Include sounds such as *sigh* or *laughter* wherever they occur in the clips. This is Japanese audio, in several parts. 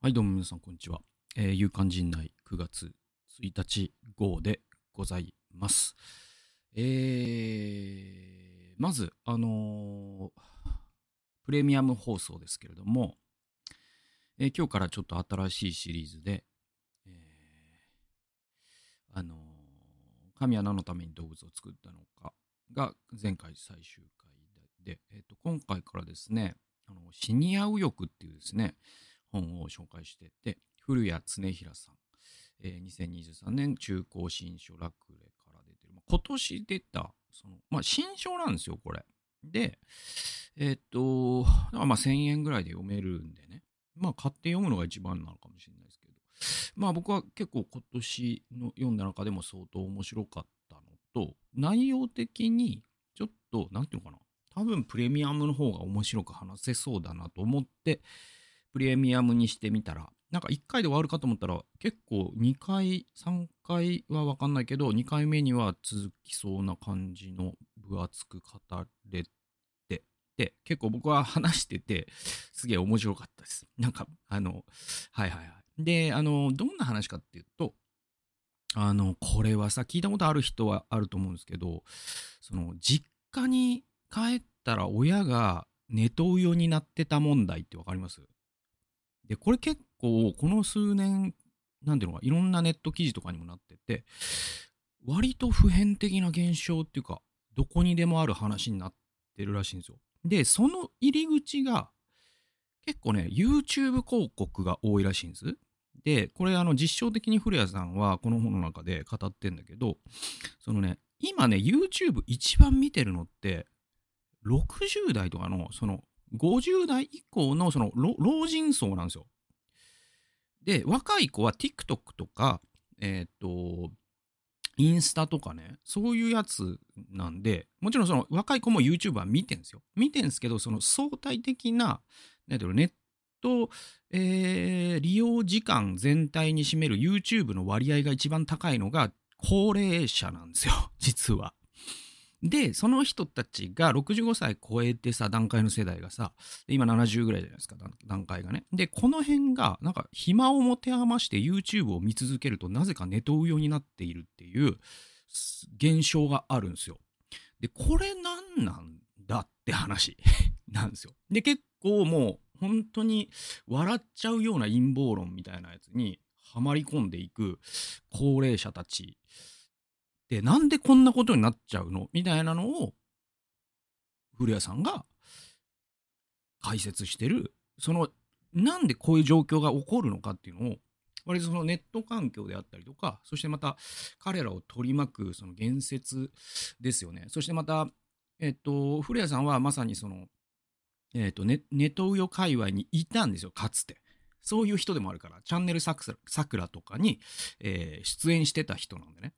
はい、どうも皆さん、こんにちは。えー、夕刊陣内9月1日号でございます。えー、まず、あのープレミアム放送ですけれども、えー今日からちょっと新しいシリーズで、えーあのー神は何のために動物を作ったのかが前回最終回で、えーと今回からですね、あのシニア右翼っていうですね、本を紹介してて、古谷恒平さん、えー2023年中高新書ラクレから出てる、まあ今年出た、その、まあ、新書なんですよ、これ。で、えーっと、まあ1000円ぐらいで読めるんでね、まあ買って読むのが一番なのかもしれないですけど、まあ僕は結構今年の読んだ中でも相当面白かったのと、内容的にちょっと、なんていうのかな、多分プレミアムの方が面白く話せそうだなと思って、プレミアムにしてみたら、なんか1回で終わるかと思ったら、結構2回、3回は分かんないけど、2回目には続きそうな感じの分厚く語れて、で、結構僕は話してて、すげえ面白かったです。なんか、あの、はいはいはい。で、あの、どんな話かっていうと、あの、これはさ、聞いたことある人はあると思うんですけど、その、実家に帰ったら親がネトウヨになってた問題ってわかります？で、これ結構、この数年、なんていうのか、いろんなネット記事とかにもなってて、割と普遍的な現象っていうか、どこにでもある話になってるらしいんですよ。で、その入り口が、結構ね、YouTube 広告が多いらしいんです。で、これ、あの、実証的に古谷さんは、この本の中で語ってんだけど、そのね、今ね、YouTube 一番見てるのって、60代とかの、その、50代以降のその老人層なんですよ。で、若い子は TikTok とか、えっ、と、インスタとかね、そういうやつなんで、もちろんその若い子も YouTube は見てんですよ。見てんですけど、その相対的な、なんていうネット、えー利用時間全体に占める YouTube の割合が一番高いのが高齢者なんですよ、実は。で、その人たちが65歳超えてさ、段階の世代がさ、今70ぐらいじゃないですか、段階がね。で、この辺が、なんか暇を持て余して YouTube を見続けると、なぜかネトウヨになっているっていう現象があるんですよ。で、これ何なんだって話 *laughs* なんですよ。で、結構もう、本当に笑っちゃうような陰謀論みたいなやつにはまり込んでいく高齢者たちで、なんでこんなことになっちゃうの？みたいなのを、古谷さんが解説してる、その、なんでこういう状況が起こるのかっていうのを、割とそのネット環境であったりとか、そしてまた彼らを取り巻くその言説ですよね。そしてまた、えっと、古谷さんはまさにその、えっと、ネネトウヨ界隈にいたんですよ、かつて。そういう人でもあるから、チャンネルさくらとかに、えー出演してた人なんでね。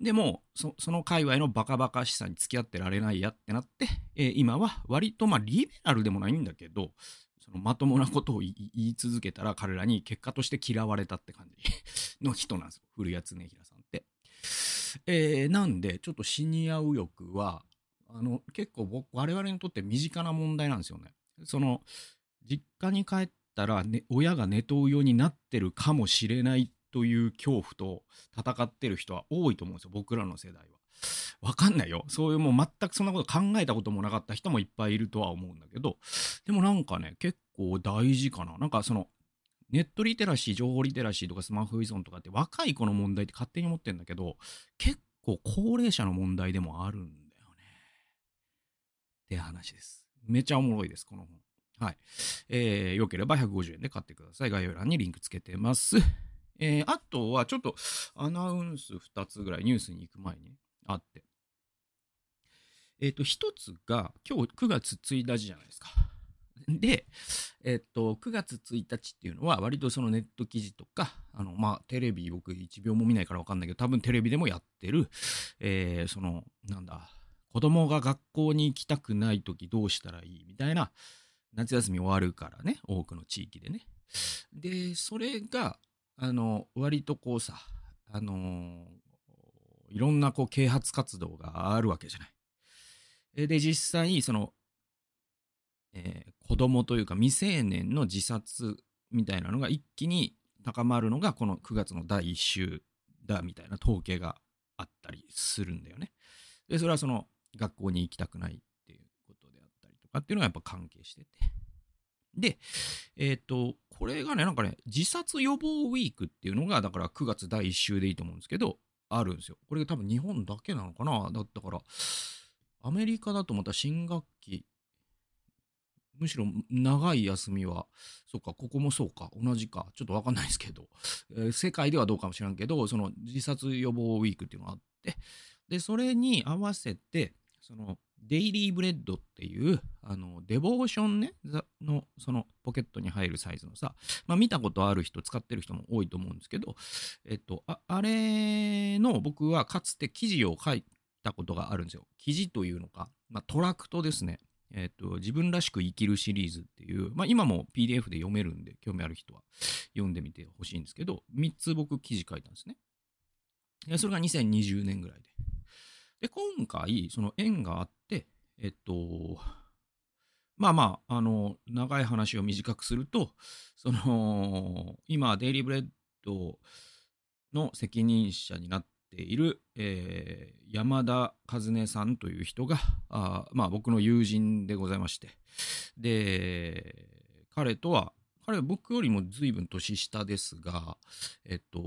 でもそ、その界隈のバカバカしさに付き合ってられないやってなって、えー今は割とまあリベラルでもないんだけど、そのまともなことを言い続けたら彼らに結果として嫌われたって感じ *laughs* の人なんですよ。古谷恒平さんって。えーなんで、ちょっとシニア右翼は、あの、結構僕、我々にとって身近な問題なんですよね。その、実家に帰ったら、ね、親がネトウヨになってるかもしれないという恐怖と戦ってる人は多いと思うんですよ、僕らの世代は。わかんないよ。そういうもう全くそんなこと考えたこともなかった人もいっぱいいるとは思うんだけど、でもなんかね、結構大事かな。なんかその、ネットリテラシー、情報リテラシーとかスマホ依存とかって若い子の問題って勝手に思ってんだけど、結構高齢者の問題でもあるんだよね。って話です。めちゃおもろいです、この本。はい。えー、よければ150円で買ってください。概要欄にリンクつけてます。えー、あとはちょっとアナウンス2つぐらいニュースに行く前にあって。えっ、と、1つが今日9月1日じゃないですか。で、えっ、と、9月1日っていうのは割とそのネット記事とか、あの、まあ、テレビ僕1秒も見ないからわかんないけど、多分テレビでもやってる、えー、その、なんだ、子供が学校に行きたくない時どうしたらいいみたいな、夏休み終わるからね、多くの地域でね。で、それが、あの、割とこうさ、あのいろんなこう啓発活動があるわけじゃない。で、実際、その、えー子供というか未成年の自殺みたいなのが一気に高まるのがこの9月の第1週だみたいな統計があったりするんだよね。で、それはその学校に行きたくないかっていうのがやっぱ関係してて。で、えっ、ー、と、これがね、なんかね、自殺予防ウィークっていうのが、だから9月第1週でいいと思うんですけど、あるんですよ。これが多分日本だけなのかなだったから、アメリカだとまた新学期、むしろ長い休みは、そうか、ここもそうか、同じか、ちょっとわかんないですけど、えー、世界ではどうかもしれんけど、その自殺予防ウィークっていうのがあって、で、それに合わせて、その、デイリーブレッドっていう、あの、デボーションね、の、その、ポケットに入るサイズのさ、まあ、見たことある人、使ってる人も多いと思うんですけど、えっと、ああれの、僕はかつて記事を書いたことがあるんですよ。記事というのか、まあ、トラクトですね。えっと、自分らしく生きるシリーズっていう、まあ、今も PDF で読めるんで、興味ある人は読んでみてほしいんですけど、3つ僕記事書いたんですね。それが2020年ぐらいで。で、今回、その縁があって、えっと、まあまあ、あの、長い話を短くすると、その、今、デイリーブレッドの責任者になっている、えー、山田和音さんという人が、あまあ僕の友人でございまして、で、彼とは、彼は僕よりも随分年下ですが、えっと、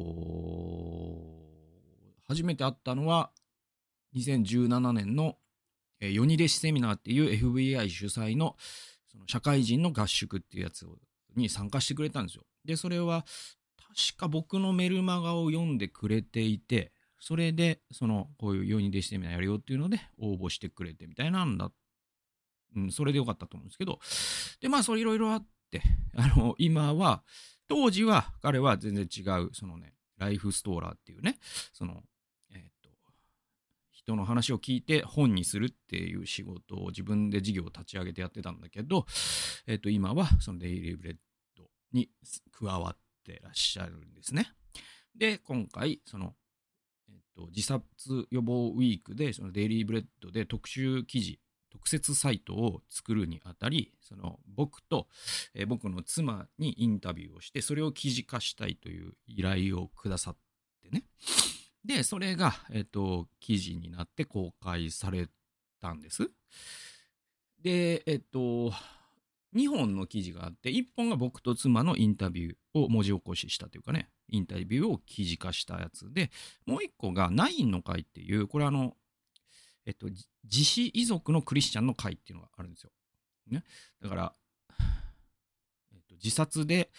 初めて会ったのは、2017年の、えー、ヨニ弟子セミナーっていう FBI 主催のその社会人の合宿っていうやつに参加してくれたんですよ。で、それは確か僕のメルマガを読んでくれていて、それで、その、こういう世に弟子セミナーやるよっていうので応募してくれてみたいなんだ。うん、それでよかったと思うんですけど、で、まあ、それいろいろあって、あの、今は、当時は彼は全然違う、そのね、ライフストーラーっていうね、その、人の話を聞いて本にするっていう仕事を自分で事業を立ち上げてやってたんだけど、えっ、と、今はそのデイリーブレッドに加わってらっしゃるんですね。で、今回、その、えっ、と、自殺予防ウィークで、そのデイリーブレッドで特集記事、特設サイトを作るにあたり、その僕と、えー、僕の妻にインタビューをして、それを記事化したいという依頼をくださってね。で、それが、えっ、と、記事になって公開されたんです。で、えっ、と、2本の記事があって、1本が僕と妻のインタビューを文字起こししたというかね、インタビューを記事化したやつで、もう1個がナインの会っていう、これあの、えっと、自死遺族のクリスチャンの会っていうのがあるんですよ。ね。だから、えっと、自殺で、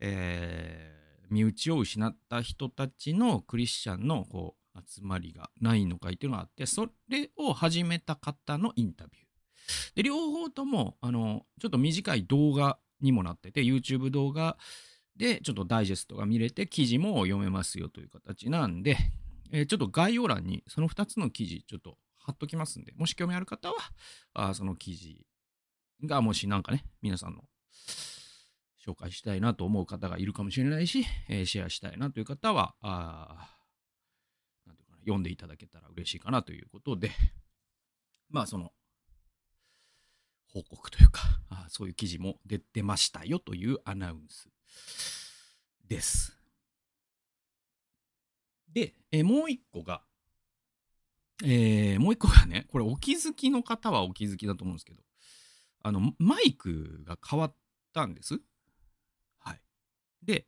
えー身内を失った人たちのクリスチャンのこう集まりがないのかいっていうのがあってそれを始めた方のインタビュー。で両方ともあのちょっと短い動画にもなってて YouTube 動画でちょっとダイジェストが見れて記事も読めますよという形なんで、えー、ちょっと概要欄にその2つの記事ちょっと貼っときますんでもし興味ある方はあその記事がもしなんかね皆さんの紹介したいなと思う方がいるかもしれないし、えー、シェアしたいなという方は、あなんていうかな、読んでいただけたら嬉しいかなということで、まあその、報告というか、あそういう記事も出てましたよというアナウンスです。で、えー、もう一個が、えー、もう一個がね、これお気づきの方はお気づきだと思うんですけど、あの、マイクが変わったんです。で、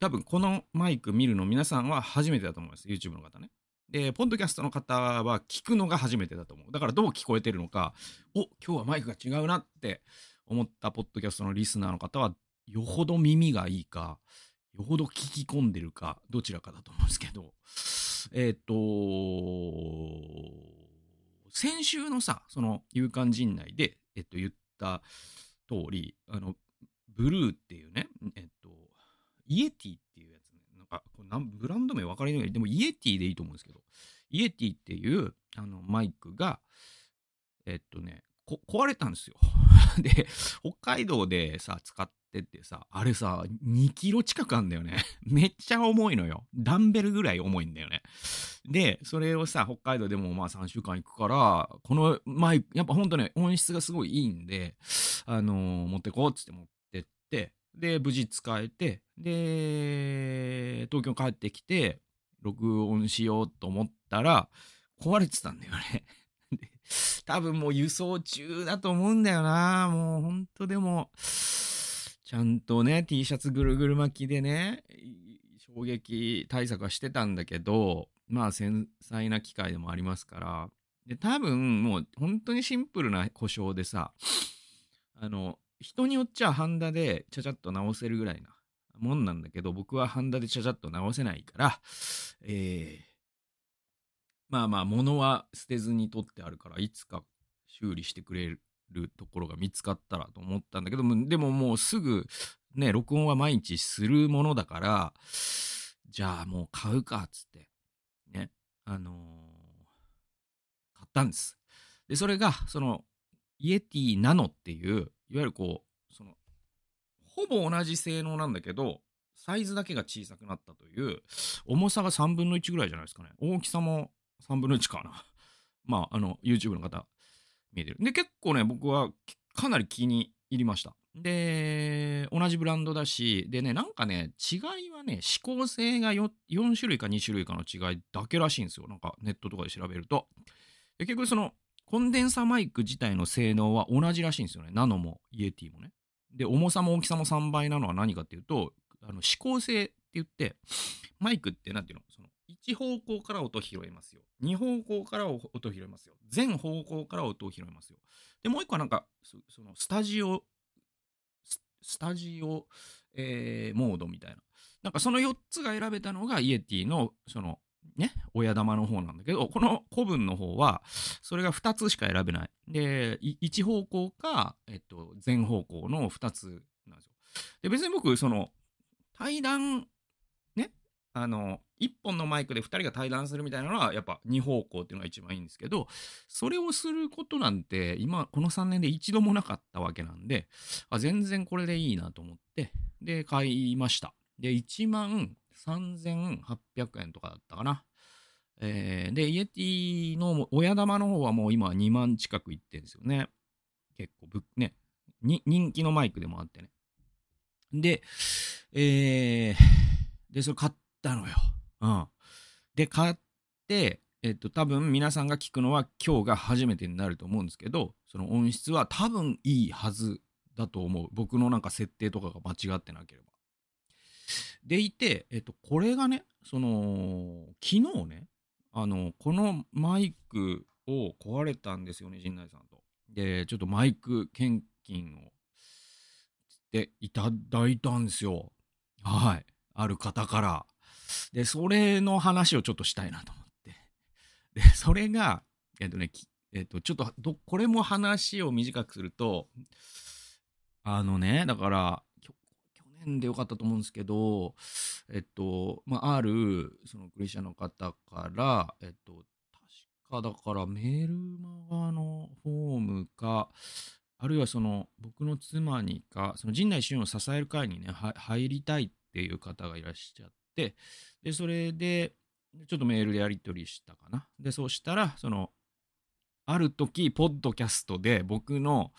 多分このマイク見るの皆さんは初めてだと思います。YouTube の方ね。で、ポッドキャストの方は聞くのが初めてだと思う。だからどう聞こえてるのか、お今日はマイクが違うなって思ったポッドキャストのリスナーの方は、よほど耳がいいか、よほど聞き込んでるか、どちらかだと思うんですけど、えっ、ー、と、先週のさ、その勇敢陣内で、えっと、言った通り、あの、ブルーっていうね、えっと、イエティっていうやつね、なんか、これブランド名分かりにくい。でも、イエティでいいと思うんですけど、イエティっていうあのマイクが、えっとね、壊れたんですよ。*laughs* で、北海道でさ、使っててさ、あれさ、2キロ近くあんだよね。*laughs* めっちゃ重いのよ。ダンベルぐらい重いんだよね。で、それをさ、北海道でもまあ3週間行くから、このマイク、やっぱほんとね、音質がすごいいいんで、あのー、持ってこうっつって持って、で、無事使えて、で、東京帰ってきて、録音しようと思ったら、壊れてたんだよね。*laughs* 多分もう輸送中だと思うんだよな。もうほんとでも、ちゃんとね、T シャツぐるぐる巻きでね、衝撃対策はしてたんだけど、まあ繊細な機械でもありますから、で、多分もう本当にシンプルな故障でさ、あの、人によっちゃハンダでちゃちゃっと直せるぐらいなもんなんだけど、僕はハンダでちゃちゃっと直せないから、えー、まあまあ、物は捨てずに取ってあるから、いつか修理してくれるところが見つかったらと思ったんだけど、でももうすぐ、ね、録音は毎日するものだから、じゃあもう買うか、っつって、ね、あのー、買ったんです。で、それが、その、イエティナノっていう、いわゆるこう、その、ほぼ同じ性能なんだけど、サイズだけが小さくなったという、重さが3分の1ぐらいじゃないですかね。大きさも3分の1かな。*laughs* まあ、あの、YouTube の方、見えてる。で、結構ね、僕はかなり気に入りました。で、同じブランドだし、でね、なんかね、違いはね、指向性が 4, 4種類か2種類かの違いだけらしいんですよ。なんかネットとかで調べると。結局その、コンデンサマイク自体の性能は同じらしいんですよね。ナノもイエティもね。で、重さも大きさも3倍なのは何かっていうと、あの指向性って言って、マイクって何ていうの？その1方向から音拾いますよ。2方向から音拾いますよ。全方向から音を拾いますよ。で、もう一個はなんか、そのスタジオ、スタジオ、えー、モードみたいな。なんかその4つが選べたのがイエティの、その、ね、親玉の方なんだけど、この古文の方は、それが2つしか選べない。で、1方向か、えっと、全方向の2つなんですよ。で、別に僕、その、対談ねあの、1本のマイクで2人が対談するみたいなのは、やっぱ2方向っていうのが一番いいんですけど、それをすることなんて、今、この3年で一度もなかったわけなんで、あ全然これでいいなと思って、で、買いました。で、1万3800円とかだったかな。えー、で、イエティの親玉の方はもう今2万近くいってるんですよね。結構ぶ、ね、人気のマイクでもあってね。で、えー、で、それ買っったのよ。うん。で、買って、えっと、多分皆さんが聞くのは今日が初めてになると思うんですけど、その音質は多分いいはずだと思う。僕のなんか設定とかが間違ってなければ。でいて、えっと、これがね、その、昨日ね、あの、このマイクを壊れたんですよね、陣内さんと。で、ちょっとマイク献金をしていただいたんですよ。はい。ある方から。で、それの話をちょっとしたいなと思って。で、それが、えっとね、えっと、ちょっと、これも話を短くすると、あのね、だから、でよかったと思うんですけど、えっと、まあ、ある、そのクリスチャンの方から、えっと、確かだからメールマガのフォームか、あるいはその僕の妻にか、その陣内俊を支える会にね、入りたいっていう方がいらっしゃって、で、それで、ちょっとメールでやり取りしたかな。で、そうしたら、その、ある時、ポッドキャストで僕の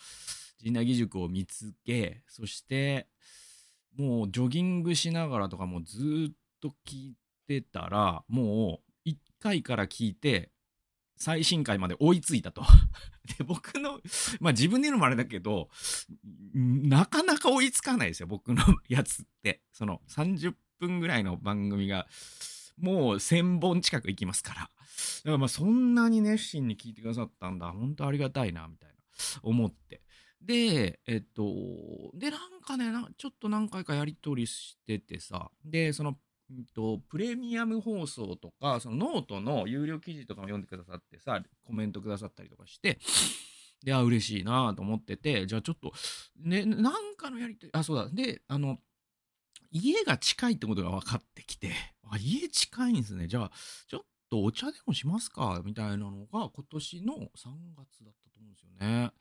陣内義塾を見つけ、そして、もうジョギングしながらとかもうずっと聞いてたら、もう1回から聞いて、最新回まで追いついたと。*laughs* で、僕の、まあ自分で言うのもあれだけど、なかなか追いつかないですよ、僕のやつって。その30分ぐらいの番組が、もう1000本近く行きますから。だからまあそんなに熱心に聞いてくださったんだ。本当ありがたいな、みたいな思って。で、えっと、で、なんかねちょっと何回かやり取りしててさ、で、その、うんと、プレミアム放送とか、そのノートの有料記事とかも読んでくださってさ、コメントくださったりとかして、で、あ、嬉しいなと思ってて、じゃあちょっと、ね、なんかのやりとり、あ、そうだ。で、あの、家が近いってことが分かってきて、あ、家近いんですね。じゃあ、ちょっとお茶でもしますか？みたいなのが今年の3月だったと思うんですよね。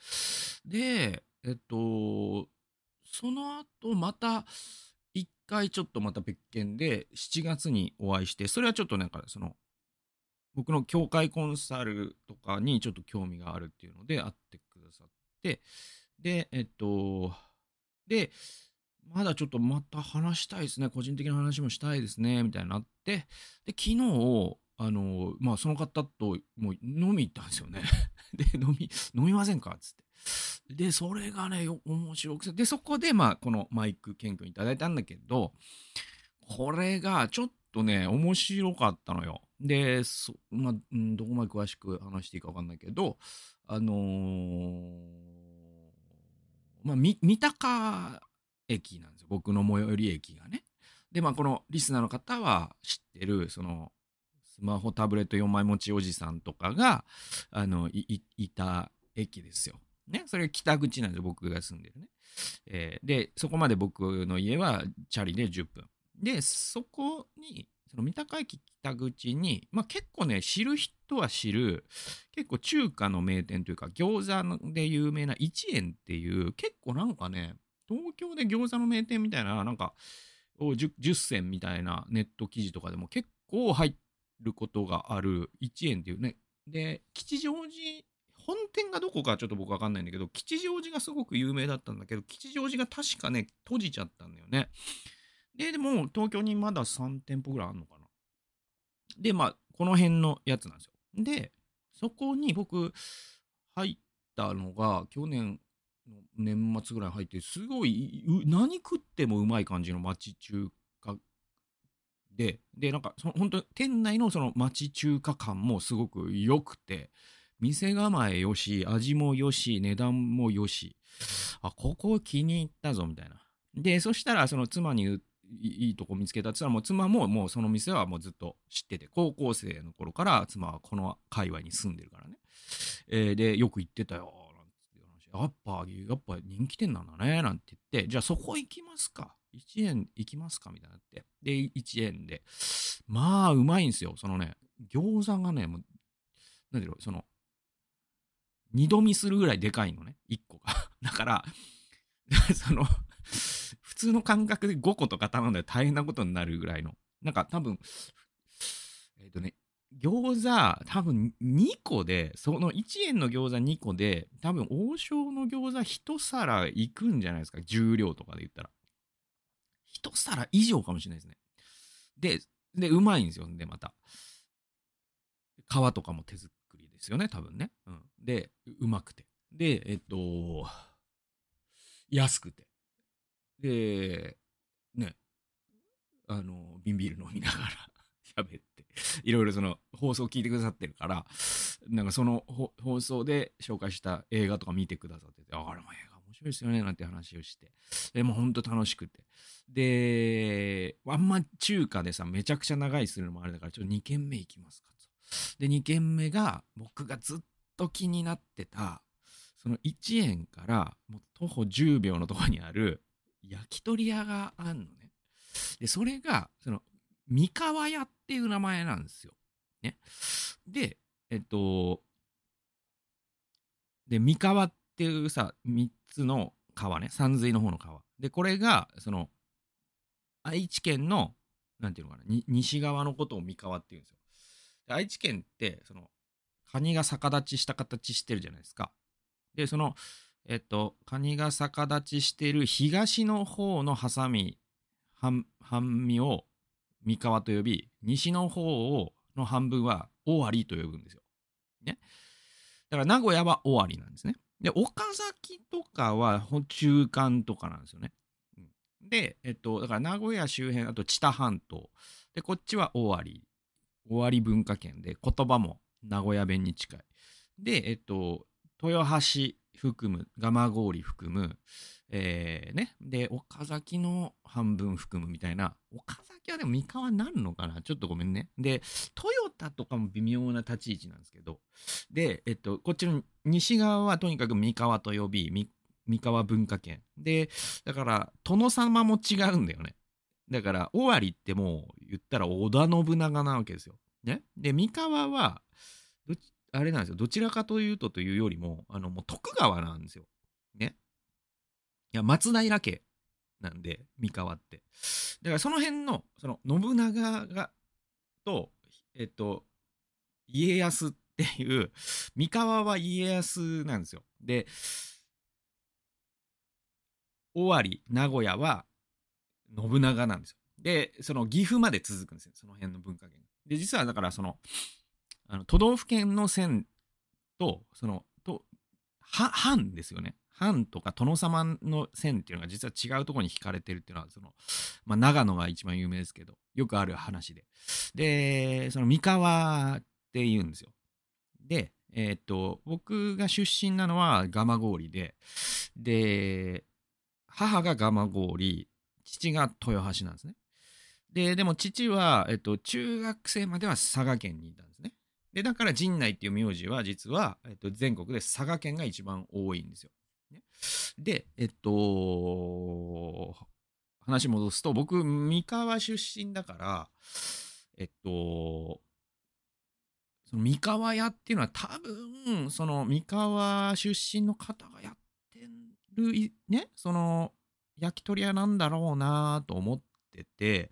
で、えっと、その後また、一回ちょっとまた別件で7月にお会いして、それはちょっとなんかその、僕の教会コンサルとかにちょっと興味があるっていうので会ってくださって、で、えっと、で、まだちょっとまた話したいですね。個人的な話もしたいですね。みたいになって、で、昨日、あの、まあ、その方ともう飲み行ったんですよね。*laughs* で、飲み、飲みませんか？つって。で、それがね、面白くて、で、そこで、まあ、このマイク謙虚にいただいたんだけど、これがちょっとね、面白かったのよ。で、そまあ、どこまで詳しく話していいかわかんないけど、あのー、まあ、三鷹駅なんですよ。僕の最寄り駅がね。で、まあ、このリスナーの方は知ってる、その、マホ、タブレット4枚持ちおじさんとかが、あの、い、た駅ですよ。ね？それが北口なんで。僕が住んでるね。えー、で、そこまで僕の家はチャリで10分。で、そこに、その三鷹駅北口に、まあ結構ね、知る人は知る、結構中華の名店というか、餃子で有名な一円っていう、結構なんかね、東京で餃子の名店みたいな、なんか10、10銭みたいなネット記事とかでも結構入っることがある1円っていうね。で、吉祥寺、本店がどこかちょっと僕わかんないんだけど、吉祥寺がすごく有名だったんだけど、吉祥寺が確かね、閉じちゃったんだよね。で、でも東京にまだ3店舗ぐらいあるのかな。で、まあ、この辺のやつなんですよ。で、そこに僕、入ったのが、去年の年末ぐらい入って、すごい、何食ってもうまい感じの町中華で、で、なんか、その本当店内のその町中華感もすごく良くて、店構えよし、味もよし、値段もよし、あ、ここ気に入ったぞ、みたいな。で、そしたら、その妻にいいとこ見つけたって言ったら、もう妻ももうその店はもうずっと知ってて、高校生の頃から妻はこの界隈に住んでるからね。えー、で、よく行ってたよ。なんて話やっぱ、やっぱ人気店なんだね、なんて言って、じゃあそこ行きますか。1円行きますか？みたいになって。で、1円で。まあ、うまいんですよ。そのね、餃子がね、もう、なんだろう、その、二度見するぐらいでかいのね、1個が。*laughs* だから、*laughs* その、普通の感覚で5個とか頼んだら大変なことになるぐらいの。なんか多分、えっ、ー、とね、餃子多分2個で、その1円の餃子2個で、多分王将の餃子1皿いくんじゃないですか？重量とかで言ったら。皿以上かもしれないですね。で、で、うまいんですよ。で、また。皮とかも手作りですよね、多分ね。うん。で、うまくて。で、えっと、安くて。で、ね、あの、瓶ビール飲みながら *laughs* 喋って、いろいろその放送聞いてくださってるから、なんかその放送で紹介した映画とか見てくださってて、あ、あれも映画面白いですよね、なんて話をして。でも本当楽しくて。で、あんま中華でさ、めちゃくちゃ長いするのもあれだから、ちょっと2軒目行きますかと。で、2軒目が僕がずっと気になってた、その1円からもう徒歩10秒のところにある焼き鳥屋があんのね。で、それが、その三河屋っていう名前なんですよ。ね。で、えっと、で、三河っていうさ、三つの川ね、山水の方の川。で、これが、その、愛知県の、なんていうのかな、西側のことを三河っていうんですよ。で愛知県って、その、カニが逆立ちした形してるじゃないですか。で、その、えっと、カニが逆立ちしてる東の方のハサミ、半身を三河と呼び、西の方をの半分は尾張と呼ぶんですよ。ね。だから名古屋は尾張なんですね。で、岡崎とかは中間とかなんですよね。で、えっと、だから名古屋周辺、あと知多半島。で、こっちは尾張。尾張文化圏で、言葉も名古屋弁に近い。で、えっと、豊橋含む、蒲郡含む、えー、ね。で、岡崎の半分含むみたいな。岡崎はでも三河なるのかな？ちょっとごめんね。で、トヨタとかも微妙な立ち位置なんですけど。で、えっと、こっちの西側はとにかく三河と呼び、三河文化圏。で、だから、殿様も違うんだよね。だから、尾張ってもう言ったら織田信長なわけですよ。ね。で、三河は、あれなんですよ。どちらかというとというよりも、あの、もう徳川なんですよ。ね。いや、松平家なんで、三河って。だからその辺の、その、信長が、と、えっと、家康っていう、三河は家康なんですよ。で、尾張、名古屋は信長なんですよ。で、その岐阜まで続くんですよ。その辺の文化圏。で、実はだからその、あの都道府県の線と、その、と、は、藩ですよね。藩とか殿様の線っていうのが実は違うところに引かれてるっていうのは、その、まあ、長野が一番有名ですけど、よくある話で。で、その三河って言うんですよ。で、えー、っと、僕が出身なのは蒲郡で、で、母が蒲郡、父が豊橋なんですね。で、でも父は、えっと、中学生までは佐賀県にいたんですね。で、だから陣内っていう名字は実は、えっと、全国で佐賀県が一番多いんですよ。で、えっと、話戻すと、僕、三河出身だから、えっと、その三河屋っていうのは多分、その三河出身の方がやってる、ね、その焼き鳥屋なんだろうなと思ってて、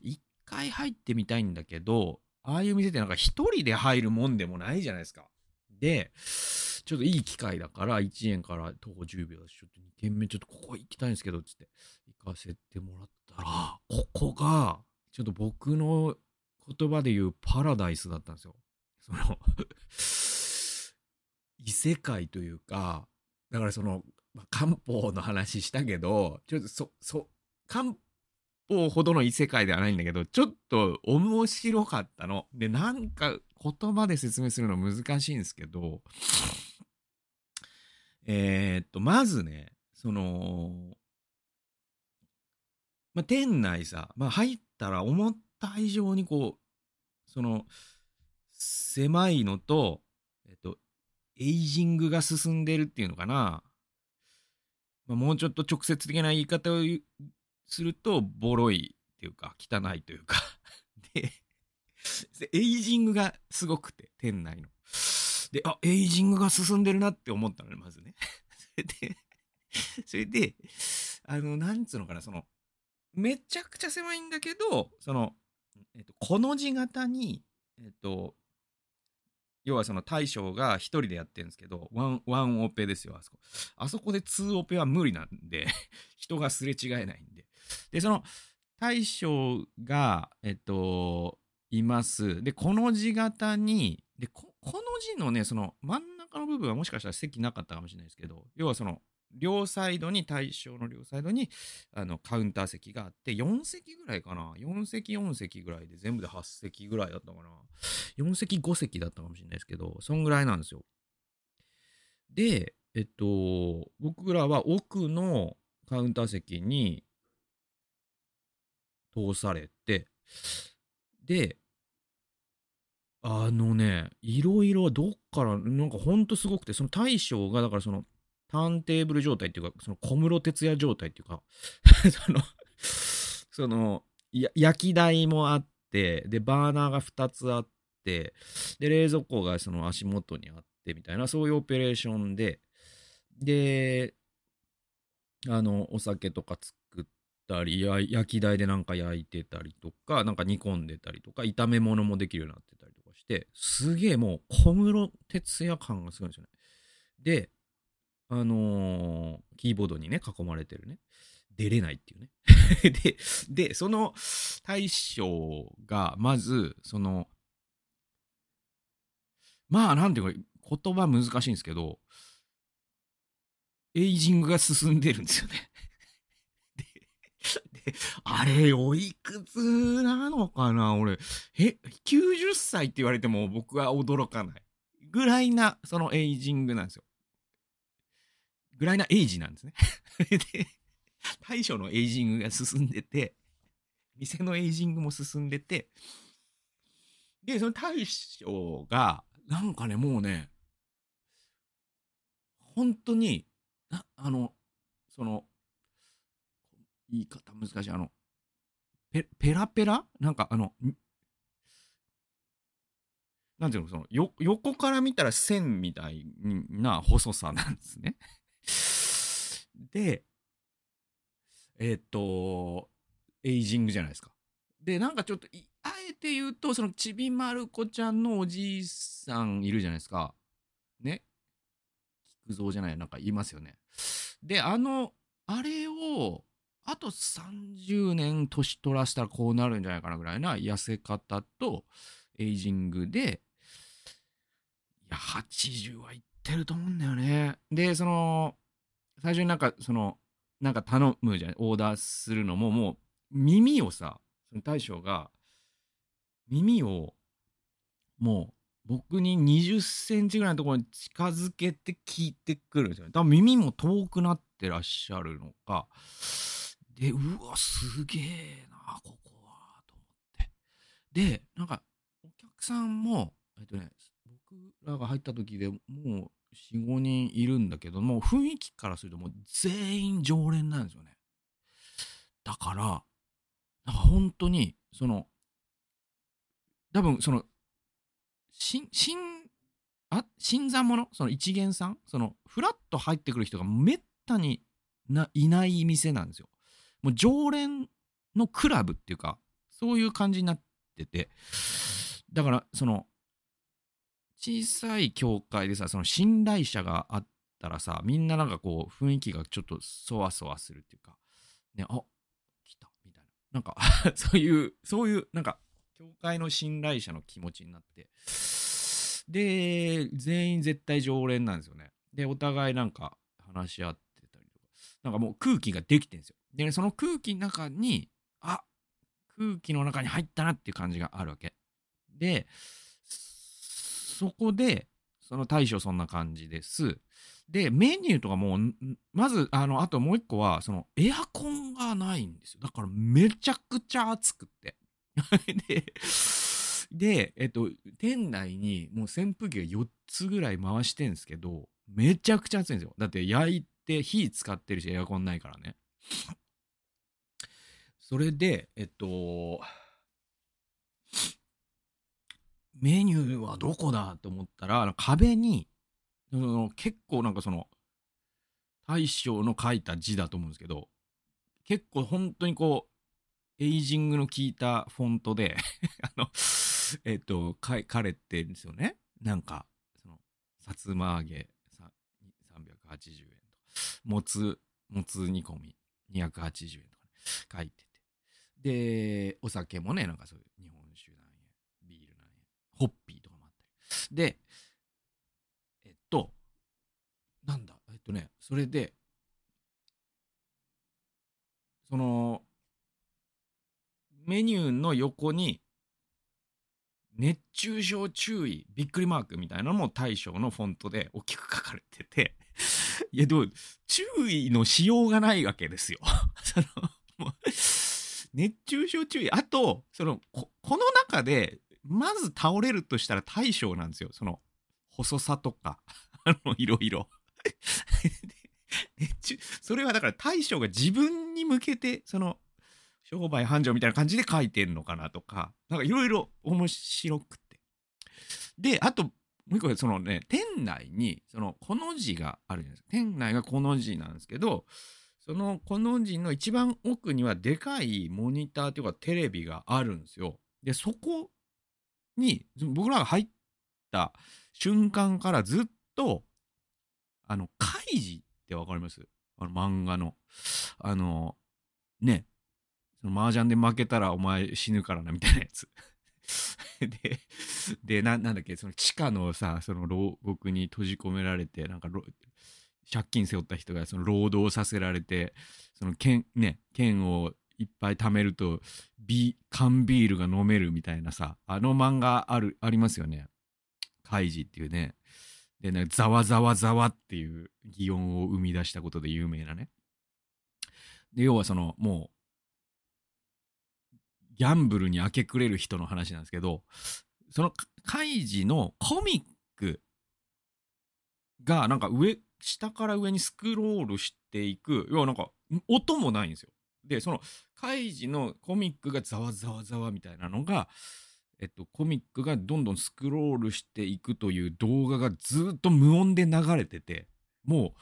一回入ってみたいんだけど、ああいう店ってなんか一人で入るもんでもないじゃないですか。で、ちょっといい機会だから、1円から徒歩10秒だし、ちょっと2軒目ちょっとここ行きたいんですけど、つって、行かせてもらったら、ここが、ちょっと僕の言葉で言うパラダイスだったんですよ。その *laughs* 異世界というか、だからその、まあ、漢方の話したけど、ちょっとそ、そ、漢方ほどの異世界ではないんだけど、ちょっと面白かったの。で、なんか言葉で説明するの難しいんですけど、えー、っと、まずね、その、まあ、店内さ、まあ、入ったら思った以上にこう、その、狭いのと、えっと、エイジングが進んでるっていうのかな。まあ、もうちょっと直接的な言い方をすると、ボロいっていうか、汚いというか *laughs* で、エイジングがすごくて、店内の。で、あ、エイジングが進んでるなって思ったのね、まずね。*laughs* それで、*laughs* それで、あの、なんつうのかな、その、めちゃくちゃ狭いんだけど、その、えっと、コの字型に、えっと、要はその大将が一人でやってるんですけど、ワン、ワンオペですよ、あそこ。あそこでツーオペは無理なんで *laughs* 人がすれ違えないんで。で、その大将が、えっと、います。で、この字型に、で、ここの字のね、その真ん中の部分はもしかしたら席なかったかもしれないですけど、要はその、両サイドに、対象の両サイドに、あの、カウンター席があって、4席ぐらいかな ?4 席、4席ぐらいで、全部で8席ぐらいだったかな ?4 席、5席だったかもしれないですけど、そんぐらいなんですよ。で、えっと、僕らは奥のカウンター席に通されて、で、あのね、いろいろどっから、なんかほんとすごくて、その大将が、だからその、ターンテーブル状態っていうか、その小室哲哉状態っていうか *laughs* そのその、焼き台もあって、で、バーナーが2つあって、で、冷蔵庫がその足元にあってみたいな、そういうオペレーションで、で、あの、お酒とか作ったり、焼き台でなんか焼いてたりとか、なんか煮込んでたりとか、炒め物もできるようになってたりとか。して、すげえもう小室哲哉感がすごいんですよね。で、あのー、キーボードにね、囲まれてるね。出れないっていうね。*laughs* で、で、その大将が、まず、その、まあ、なんていうか、言葉難しいんですけど、エイジングが進んでるんですよね。*laughs* あれ、おいくつなのかな？俺、え、90歳って言われても僕は驚かない。ぐらいな、そのエイジングなんですよ。ぐらいなエイジなんですね。*laughs* で、大将のエイジングが進んでて、店のエイジングも進んでて、で、その大将が、なんかね、もうね、本当に、あの、その、言い方難しい。あの、ペペラペラ？なんかあの、なんていうの、そのよ、横から見たら線みたいな細さなんですね。で、えっ、と、エイジングじゃないですか。で、なんかちょっと、あえて言うと、そのちびまる子ちゃんのおじいさんいるじゃないですか。ね？菊蔵じゃない、なんかいますよね。で、あの、あれを、あと30年年取らせたらこうなるんじゃないかなぐらいな痩せ方とエイジングで、いや、80はいってると思うんだよね。で、その、最初になんか、その、なんか頼むじゃない、オーダーするのも、もう、耳をさ、その大将が、耳を、もう、僕に20センチぐらいのところに近づけて聞いてくるんですよね。多分耳も遠くなってらっしゃるのか、で、うわ、すげえな、ここは、と思って。で、なんか、お客さんも、えっとね、僕らが入った時でもう4、5人いるんだけども、雰囲気からするともう全員常連なんですよね。だから、なんか本当に、その、多分その、新、新、あ、新参者？その一元さん？その、フラッと入ってくる人がめったにないない店なんですよ。もう常連のクラブっていうか、そういう感じになってて、だから、その、小さい教会でさ、その信頼者があったらさ、みんななんかこう、雰囲気がちょっとそわそわするっていうか、ね、あ、来た、みたいな。なんか *laughs* そういう、そういう、なんか、教会の信頼者の気持ちになって、で、全員絶対常連なんですよね。で、お互いなんか話し合ってたりとか、なんかもう空気ができてんですよ。で、ね、その空気の中に、あ、空気の中に入ったなっていう感じがあるわけ。で、そこで、その大将そんな感じです。で、メニューとかもう、まず、あの、あともう一個は、その、エアコンがないんですよ。だからめちゃくちゃ暑くって。*laughs* で、で、えっと、店内にもう扇風機が4つぐらい回してんですけど、めちゃくちゃ暑いんですよ。だって焼いて火使ってるし、エアコンないからね。それで、えっと、メニューはどこだと思ったら、壁に、その結構なんかその、大将の書いた字だと思うんですけど、結構本当にこう、エイジングの効いたフォントで *laughs* あの、えっと、書かれてるんですよね。なんか、その、さつま揚げ380円ともつ、もつ煮込み280円とか、ね、書いてて。で、お酒もね、なんかそういう日本酒なんや、ビールなんや、ホッピーとかもあったり。で、えっと、なんだ、えっとね、それで、その、メニューの横に、熱中症注意、びっくりマークみたいなのも大将のフォントで大きく書かれてていや、でも、注意のしようがないわけですよ。*laughs* その、もう、熱中症注意。あと、そのこ、この中で、まず倒れるとしたら大将なんですよ。その、細さとか、*laughs* あの、いろいろ。*laughs* 熱中、それはだから大将が自分に向けて、その、商売繁盛みたいな感じで書いてんのかなとか、なんかいろいろ面白くて。で、あと、もう一個、そのね、店内に、その、この字があるじゃないですか。店内がこの字なんですけど、その、この字の一番奥には、でかいモニターというかテレビがあるんですよ。で、そこに、僕らが入った瞬間からずっと、あの、カイジってわかります？あの、漫画の。あの、ね、その麻雀で負けたらお前死ぬからなみたいなやつ。*laughs* で、でな、なんだっけ、その地下のさ、その牢獄に閉じ込められて、なんか、借金背負った人がその労働させられて、その剣、ね、剣をいっぱい貯めると、ビ、缶ビールが飲めるみたいなさ、あの漫画ある、ありますよね。カイジっていうね。で、ね、ざわざわざわっていう擬音を生み出したことで有名なね。で、要はその、もう、ギャンブルに明け暮れる人の話なんですけど、そのカイジのコミックがなんか上、下から上にスクロールしていく、要はなんか音もないんですよ。で、そのカイジのコミックがざわざわざわみたいなのが、えっと、コミックがどんどんスクロールしていくという動画がずっと無音で流れてて、も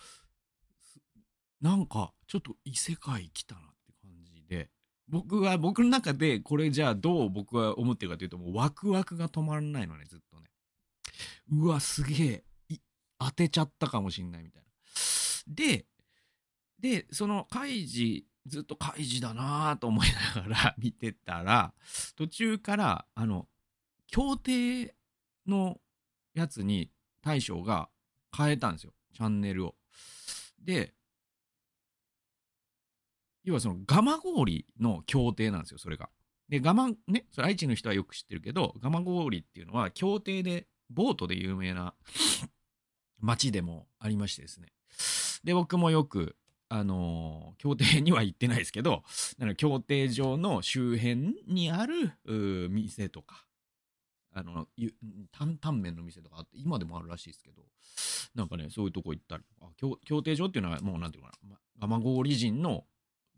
う、なんかちょっと異世界来たなって感じで、僕は、僕の中で、これじゃあどう僕は思ってるかというと、もうワクワクが止まらないのね、ずっとね。うわ、すげえ、当てちゃったかもしんないみたいな。で、で、その、カイジずっと開示だなぁと思いながら *laughs* 見てたら、途中から、あの、協定のやつに大将が変えたんですよ。チャンネルを。で、要はそのガマ氷の協定なんですよ、それが。で、ガマ、ね、それ愛知の人はよく知ってるけど、ガマ氷っていうのは協定で、ボートで有名な町でもありましてですね。で、僕もよく、あのー協定には行ってないですけど、なの協定上の周辺にある店とか、あの、担々麺の店とかあって、今でもあるらしいですけど、なんかね、そういうとこ行ったりとか、協協定上っていうのはもうなんていうかな、ま、蒲郡人の、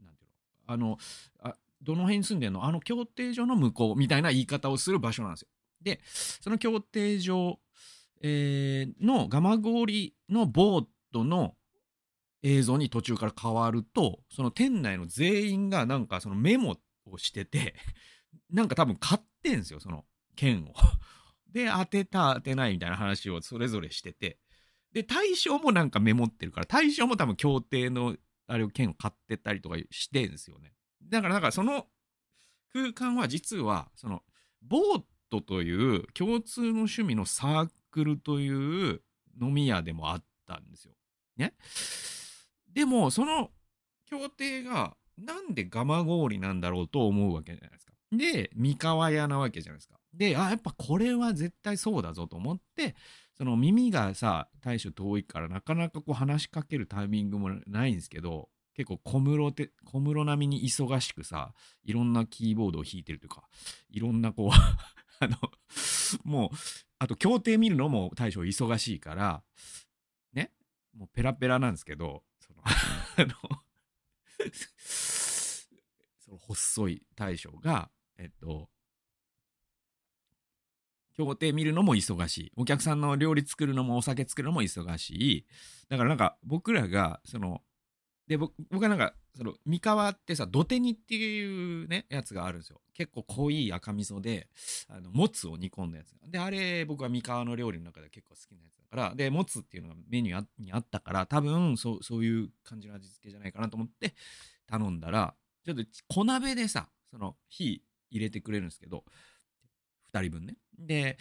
なんていうの、あの、あどの辺に住んでんのあの協定上の向こうみたいな言い方をする場所なんですよ。で、その協定上、えーの蒲郡のボートの映像に途中から変わると、その店内の全員がなんかそのメモをしてて、*laughs* なんか多分買ってんすよ、その剣を。*laughs* で、当てた当てないみたいな話をそれぞれしてて、で、大将もなんかメモってるから、大将も多分協定のあれを剣を買ってたりとかしてんすよね。だからなんかその空間は実は、その、ボートという共通の趣味のサークルという飲み屋でもあったんですよ。ね。でも、その協定がなんで蒲郡なんだろうと思うわけじゃないですか。で、三河屋なわけじゃないですか。で、あ、やっぱこれは絶対そうだぞと思って、その耳がさ、大将遠いからなかなかこう話しかけるタイミングもないんですけど、結構小室て、小室並みに忙しくさ、いろんなキーボードを弾いてるというか、いろんなこう、あの、*laughs* もう、あと協定見るのも大将忙しいから、ね、もうペラペラなんですけど、その、*laughs* あの、その細い大将が、えっと、協定見るのも忙しい。お客さんの料理作るのもお酒作るのも忙しい。だからなんか僕らが、その、で、僕僕はなんか、その、三河ってさ、土手煮っていうね、やつがあるんですよ。結構濃い赤味噌で、あの、もつを煮込んだやつ。で、あれ、僕は三河の料理の中で結構好きなやつだから、で、もつっていうのがメニューにあったから、多分、そう、そういう感じの味付けじゃないかなと思って頼んだら、ちょっと小鍋でさ、その、火入れてくれるんですけど、2人分ね。で、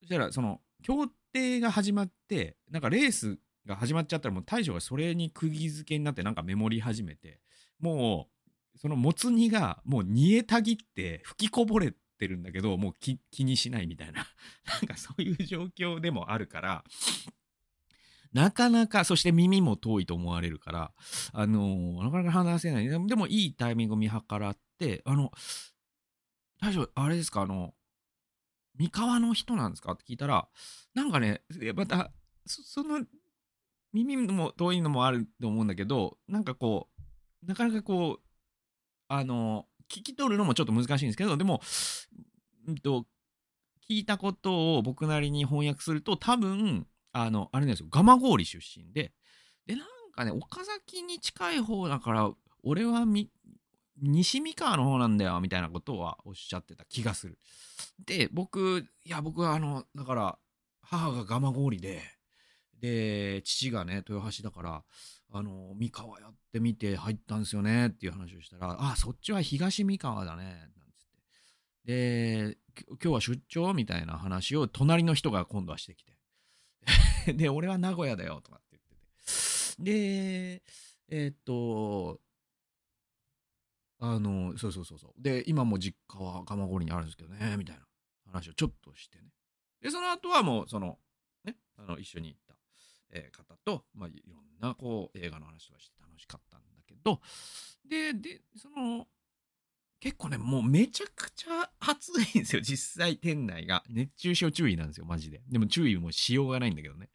そしたら、その、協定が始まって、なんかレースが始まっちゃったら、もう大将がそれに釘付けになって、なんかメモり始めて、もう、そのもつ煮がもう煮えたぎって吹きこぼれてるんだけど、もう気にしないみたいな、*laughs* なんかそういう状況でもあるから、なかなか、そして耳も遠いと思われるから、あのなかなか話せない。でも、いいタイミングを見計らって、あの、大将、あれですか、あの、三河の人なんですか？って聞いたら、なんかね、また、その、耳も遠いのもあると思うんだけど、なんかこう、なかなかこう、あの、聞き取るのもちょっと難しいんですけど、でも、うんと、聞いたことを僕なりに翻訳すると、多分、あの、あれなんですよ、蒲郡出身で、で、なんかね、岡崎に近い方だから、俺はみ、西三河の方なんだよ、みたいなことはおっしゃってた気がする。で、僕、いや、僕はあの、だから、母が蒲郡で、で、父がね、豊橋だから、あの、三河やってみて入ったんですよねっていう話をしたら、あ、そっちは東三河だね、なんつって。で、今日は出張みたいな話を隣の人が今度はしてきて。*laughs* で、俺は名古屋だよ、とかって言ってて。で、えーっと、あの、そうそうそうそう。で、今も実家は蒲郡にあるんですけどね、みたいな話をちょっとしてね。で、その後はもう、その、ね、あの、一緒に、えー方と、まあ、いろんな、こう、映画の話とかして楽しかったんだけど、で、で、その、結構ね、もうめちゃくちゃ暑いんですよ、実際店内が。熱中症注意なんですよ、マジで。でも注意もしようがないんだけどね。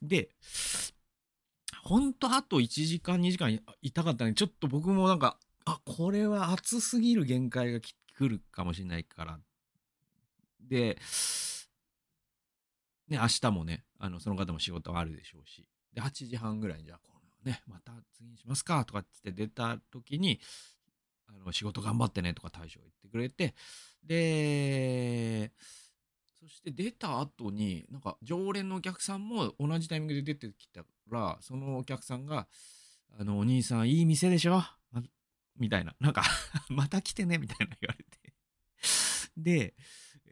で、ほんとあと1時間、2時間いたかったね。ちょっと僕もなんか、あ、これは暑すぎる限界が来るかもしれないから。で、ね、明日もね、あの、その方も仕事あるでしょうし。で、8時半ぐらいに、じゃあ、これね、また次にしますか、とかって出た時に、あの、仕事頑張ってね、とか大将が言ってくれて、で、そして出た後に、なんか常連のお客さんも同じタイミングで出てきたら、そのお客さんが、あの、お兄さんいい店でしょ？みたいな。なんか *laughs* また来てねみたいな言われてで、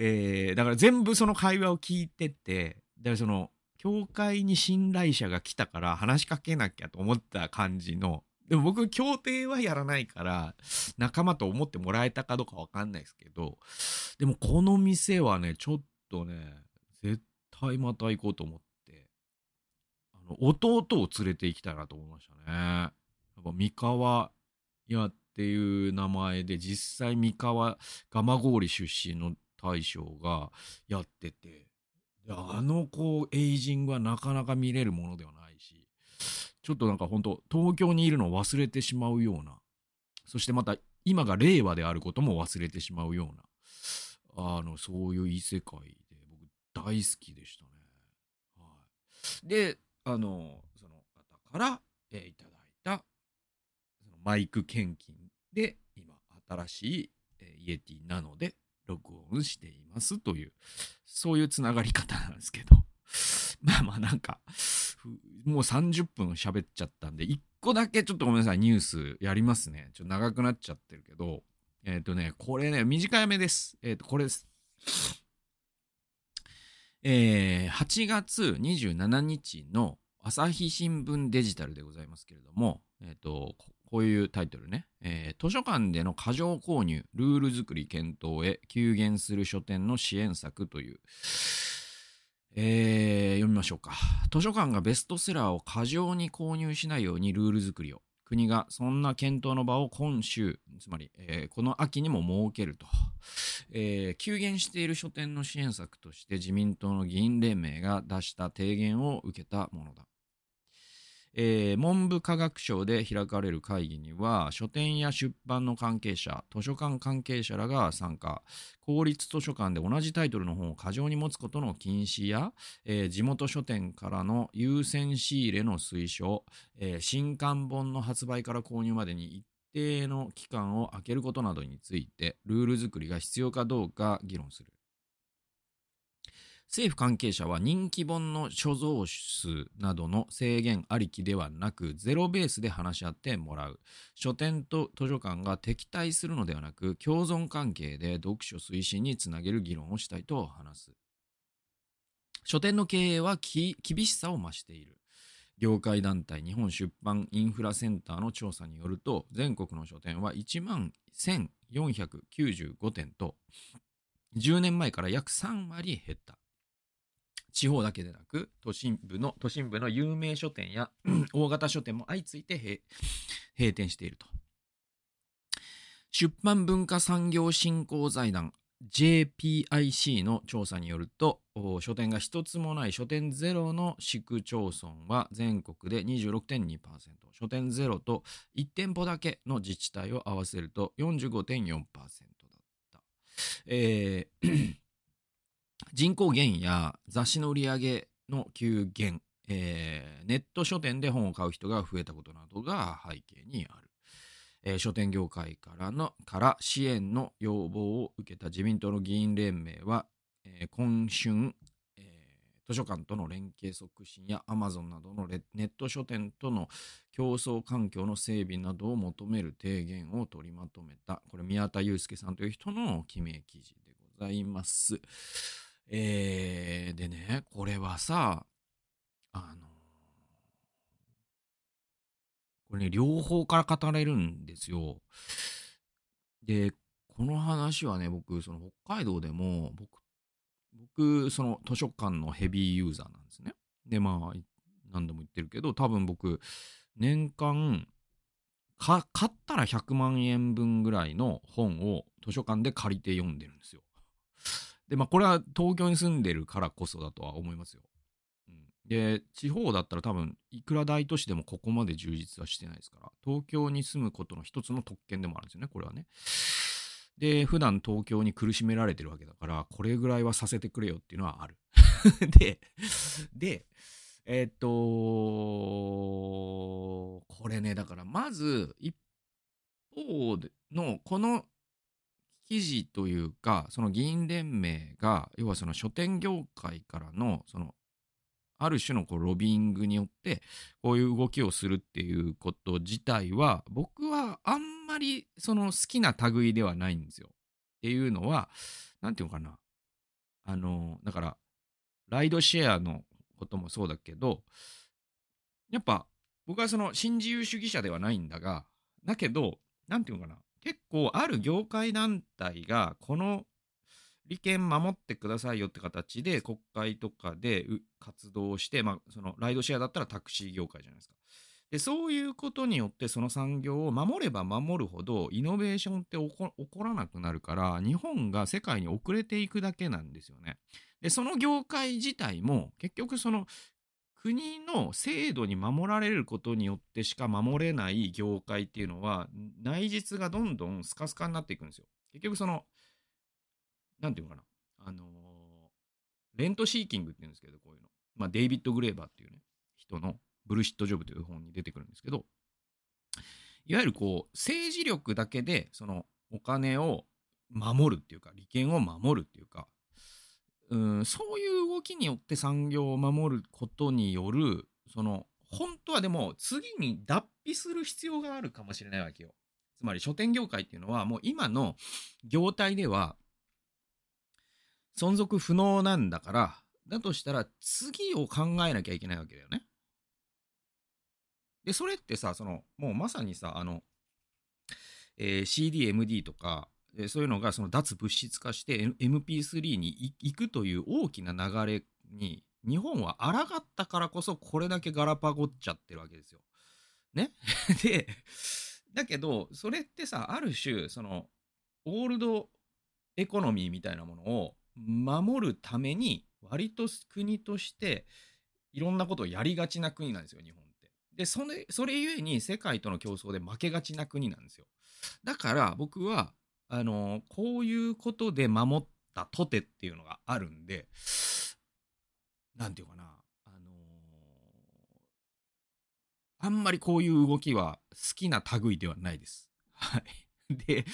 えー、だから全部その会話を聞いてて、だからその、教会に信頼者が来たから話しかけなきゃと思った感じの、でも僕、協定はやらないから、仲間と思ってもらえたかどうかわかんないですけど、でもこの店はね、ちょっとね、絶対また行こうと思って、あの弟を連れて行きたいなと思いましたね。やっぱ三河屋っていう名前で、実際三河蒲郡出身の大将がやってて、あのこう、エイジングはなかなか見れるものではないし、ちょっとなんか本当東京にいるのを忘れてしまうような、そしてまた今が令和であることも忘れてしまうような、あの、そういう異世界で僕大好きでしたね。はい。で、あの、その方から、えー、いただいた、そのマイク献金で今新しい、えー、イエティなので録音していますという、そういうつながり方なんですけど。*laughs* まあまあなんか、もう30分喋っちゃったんで、1個だけちょっとごめんなさい、ニュースやりますね。ちょっと長くなっちゃってるけど、えっ、ー、とね、これね、短めです。えっ、ー、と、これです。えー、8月27日の朝日新聞デジタルでございますけれども、えっ、ー、と、こういうタイトルね、えー、図書館での過剰購入、ルール作り検討へ急減する書店の支援策という、えー、読みましょうか。図書館がベストセラーを過剰に購入しないようにルール作りを。国がそんな検討の場を今週、つまり、えー、この秋にも設けると、えー、急減している書店の支援策として自民党の議員連盟が出した提言を受けたものだ。えー、文部科学省で開かれる会議には書店や出版の関係者図書館関係者らが参加。公立図書館で同じタイトルの本を過剰に持つことの禁止や、えー、地元書店からの優先仕入れの推奨、えー、新刊本の発売から購入までに一定の期間を空けることなどについてルール作りが必要かどうか議論する。政府関係者は人気本の所蔵数などの制限ありきではなくゼロベースで話し合ってもらう。書店と図書館が敵対するのではなく共存関係で読書推進につなげる議論をしたいと話す。書店の経営は厳しさを増している。業界団体日本出版インフラセンターの調査によると全国の書店は1万1495店と10年前から約3割減った。地方だけでなく都心部の都心部の有名書店や *clears throat* 大型書店も相次いで閉店していると。出版文化産業振興財団 JPIC の調査によると書店が一つもない書店ゼロの市区町村は全国で26.2%書店ゼロと1店舗だけの自治体を合わせると45.4%だった、えー人口減や雑誌の売り上げの急減、えー、ネット書店で本を買う人が増えたことなどが背景にある。えー、書店業界からのから支援の要望を受けた自民党の議員連盟は、えー、今春、えー、図書館との連携促進やアマゾンなどのネット書店との競争環境の整備などを求める提言を取りまとめたこれ宮田祐介さんという人の記名記事でございます。えー、でね、これはさ、あの、これね、両方から語れるんですよ。で、この話はね、僕、その北海道でも、僕、僕、その図書館のヘビーユーザーなんですね。で、まあ、何度も言ってるけど、多分僕、年間、買ったら100万円分ぐらいの本を図書館で借りて読んでるんですよ。で、まあ、これは東京に住んでるからこそだとは思いますよ。うん、で、地方だったら多分、いくら大都市でもここまで充実はしてないですから、東京に住むことの一つの特権でもあるんですよね、これはね。で、普段東京に苦しめられてるわけだから、これぐらいはさせてくれよっていうのはある。*laughs* で、で、えー、っと、これね、だからまず、一方の、この記事というか、その議員連盟が、要はその書店業界からの、その、ある種のこうロビングによってこういう動きをするっていうこと自体は僕はあんまりその好きな類ではないんですよ。っていうのは何て言うのかなあのだからライドシェアのこともそうだけどやっぱ僕はその新自由主義者ではないんだがだけど何て言うのかな結構ある業界団体がこの利権守ってくださいよって形で国会とかで活動して、まあ、そのライドシェアだったらタクシー業界じゃないですか。でそういうことによってその産業を守れば守るほどイノベーションって起こらなくなるから日本が世界に遅れていくだけなんですよね。でその業界自体も結局その国の制度に守られることによってしか守れない業界っていうのは内実がどんどんスカスカになっていくんですよ。結局そのなんていうのかな、あの、レントシーキングって言うんですけど、こういうの。まあ、デイビッド・グレーバーっていうね、人のブルシット・ジョブという本に出てくるんですけど、いわゆるこう、政治力だけで、そのお金を守るっていうか、利権を守るっていうか、うんそういう動きによって産業を守ることによる、その、本当はでも次に脱皮する必要があるかもしれないわけよ。つまり書店業界っていうのはもう今の業態では存続不能なんだから、だとしたら次を考えなきゃいけないわけだよね。で、それってさ、その、もうまさにさ、あの、えー、CD、MD とか、そういうのがその脱物質化して MP3 に行くという大きな流れに日本は抗ったからこそこれだけガラパゴっちゃってるわけですよ。ね？*laughs* で、だけどそれってさ、ある種そのオールドエコノミーみたいなものを守るために割と国としていろんなことをやりがちな国なんですよ日本って。でそれそれゆえに世界との競争で負けがちな国なんですよ。だから僕はあのこういうことで守ったとてっていうのがあるんで何て言うかなあのあんまりこういう動きは好きな類ではないです。はい。*laughs* で、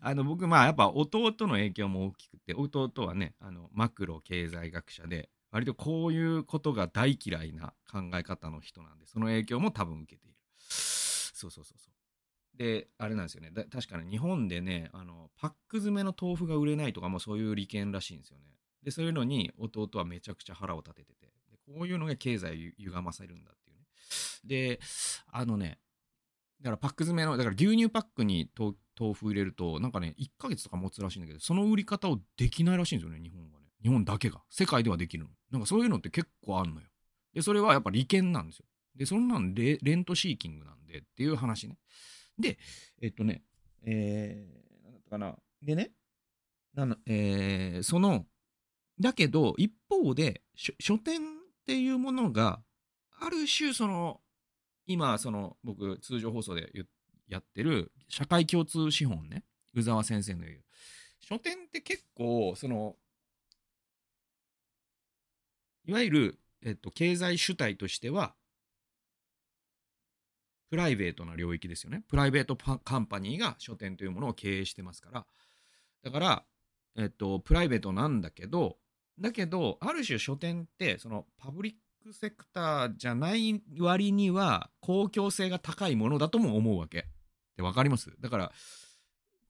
あの僕、まあやっぱ弟の影響も大きくて、弟はね、あのマクロ経済学者で、割とこういうことが大嫌いな考え方の人なんで、その影響も多分受けている。そうそうそうそう。で、あれなんですよね。確かに日本でね、あの、パック詰めの豆腐が売れないとかもそういう利権らしいんですよね。で、そういうのに弟はめちゃくちゃ腹を立ててて、でこういうのが経済を歪ませるんだっていうね。で、あのね、だからパック詰めの、だから牛乳パックに豆腐入れると、なんかね、1ヶ月とか持つらしいんだけど、その売り方をできないらしいんですよね、日本はね。日本だけが。世界ではできるの。なんかそういうのって結構あんのよ。で、それはやっぱ利権なんですよ。で、そんなんレレントシーキングなんでっていう話ね。で、えっとね、えー、ったかな。でね、なんえー、その、だけど、一方で、書店っていうものが、ある種、その、今、その、僕、通常放送でやってる社会共通資本ね、宇沢先生の言う。書店って結構、その、いわゆる、えっと、経済主体としては、プライベートな領域ですよね。プライベートカンパニーが書店というものを経営してますから。だから、えっと、プライベートなんだけど、だけど、ある種書店って、そのパブリックセクターじゃない割には公共性が高いものだとも思うわけ。ってわかります？だから、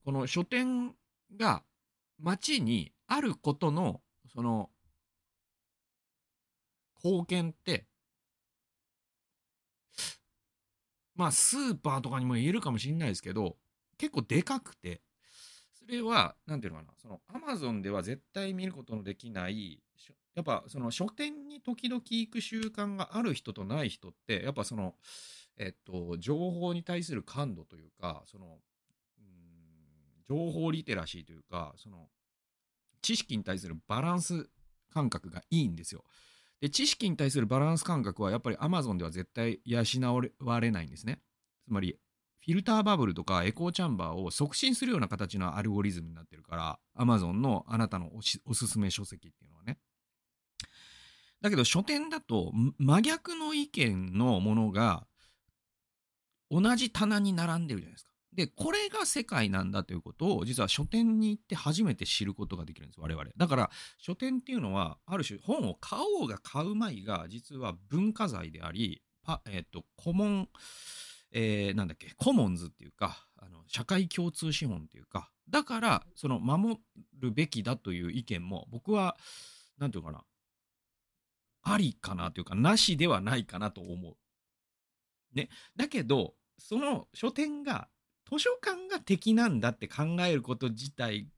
この書店が街にあることの、その、貢献って、まあ、スーパーとかにも言えるかもしれないですけど、結構でかくて、それは、なんていうのかな、その、アマゾンでは絶対見ることのできない、やっぱその書店に時々行く習慣がある人とない人ってやっぱそのえっと情報に対する感度というかそのうん情報リテラシーというかその知識に対するバランス感覚がいいんですよ。で知識に対するバランス感覚はやっぱり Amazon では絶対養われないんですね。つまりフィルターバブルとかエコーチャンバーを促進するような形のアルゴリズムになってるから Amazon のあなたのおすすめ書籍っていうのはねだけど書店だと真逆の意見のものが同じ棚に並んでるじゃないですか。で、これが世界なんだということを、実は書店に行って初めて知ることができるんです、我々。だから、書店っていうのは、ある種、本を買おうが買うまいが、実は文化財であり、パえっ、と、コモン、えーなんだっけ、コモンズっていうか、あの社会共通資本っていうか、だから、その、守るべきだという意見も、僕は、なんていうかな、ありかなというか、なしではないかなと思う。ね。だけど、その書店が、図書館が敵なんだって考えること自体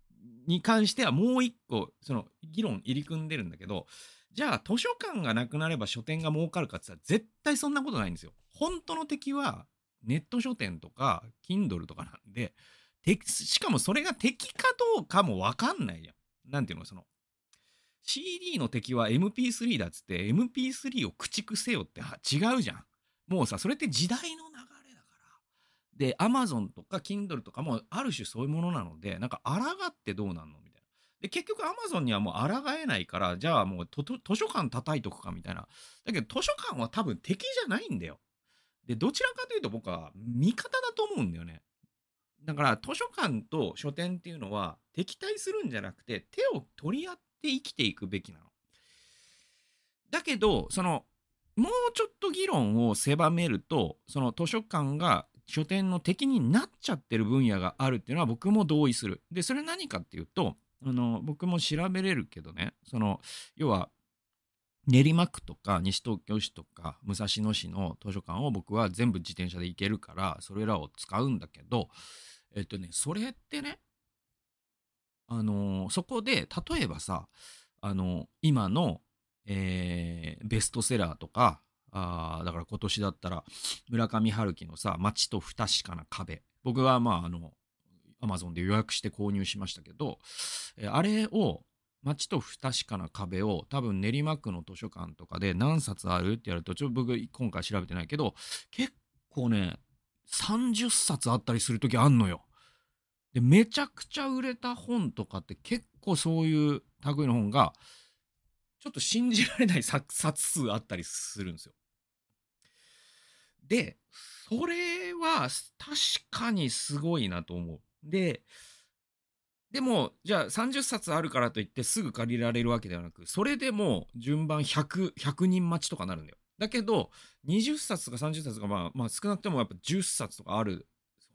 に関してはもう一個、その議論入り組んでるんだけど、じゃあ図書館がなくなれば書店が儲かるかって言ったら絶対そんなことないんですよ。本当の敵はネット書店とか Kindle とかなんで、敵しかもそれが敵かどうかもわかんないじゃん。なんていうのその CD の敵は MP3 だっつって MP3 を駆逐せよって違うじゃん。もうさ、それって時代の。で、Amazon とか Kindle とかもある種そういうものなので、なんか抗ってどうなんの？みたいな。で、結局 Amazon にはもう抗えないから、じゃあもう図書館叩いとくかみたいな。だけど図書館は多分敵じゃないんだよ。で、どちらかというと僕は味方だと思うんだよね。だから図書館と書店っていうのは敵対するんじゃなくて手を取り合って生きていくべきなの。だけど、その、もうちょっと議論を狭めると、その図書館が書店の敵になっちゃってる分野があるっていうのは僕も同意する。で、それ何かっていうと、あの、僕も調べれるけどね、その、要は、練馬区とか西東京市とか武蔵野市の図書館を僕は全部自転車で行けるから、それらを使うんだけど、えっとね、それってね、あのそこで、例えばさ、あの今の、えーベストセラーとか、あだから今年だったら、村上春樹のさ、街と不確かな壁。僕はまあ、あの、アマゾンで予約して購入しましたけど、えあれを、街と不確かな壁を多分練馬区の図書館とかで何冊あるってやると、ちょっと僕今回調べてないけど、結構ね、30冊あったりする時あんのよ。で、めちゃくちゃ売れた本とかって結構そういう類の本が、ちょっと信じられない冊数あったりするんですよ。で、それは確かにすごいなと思う。で、でも、じゃあ30冊あるからといってすぐ借りられるわけではなく、それでも順番100、100人待ちとかなるんだよ。だけど、20冊とか30冊とか、まあ、まあ少なくてもやっぱ10冊とかある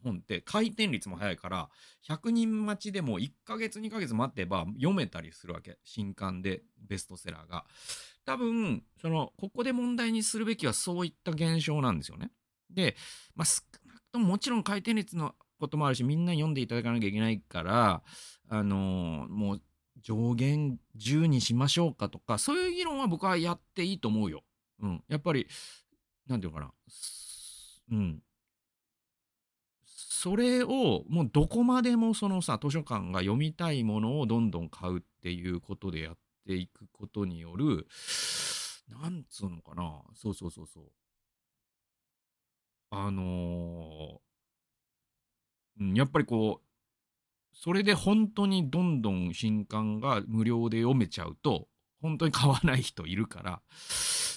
本って回転率も早いから、100人待ちでも1ヶ月2ヶ月待ってば読めたりするわけ。新刊でベストセラーが。多分、その、ここで問題にするべきはそういった現象なんですよね。で、まあ少なくとももちろん回転率のこともあるし、みんな読んでいただかなきゃいけないから、あのーもう上限10にしましょうかとか、そういう議論は僕はやっていいと思うよ。うん。やっぱり、なんていうかな。うん。それをもうどこまでもそのさ図書館が読みたいものをどんどん買うっていうことでやっていくことによるなんつうのかな？そうそうそうそう。あのーうん、やっぱりこうそれで本当にどんどん新刊が無料で読めちゃうと本当に買わない人いるから。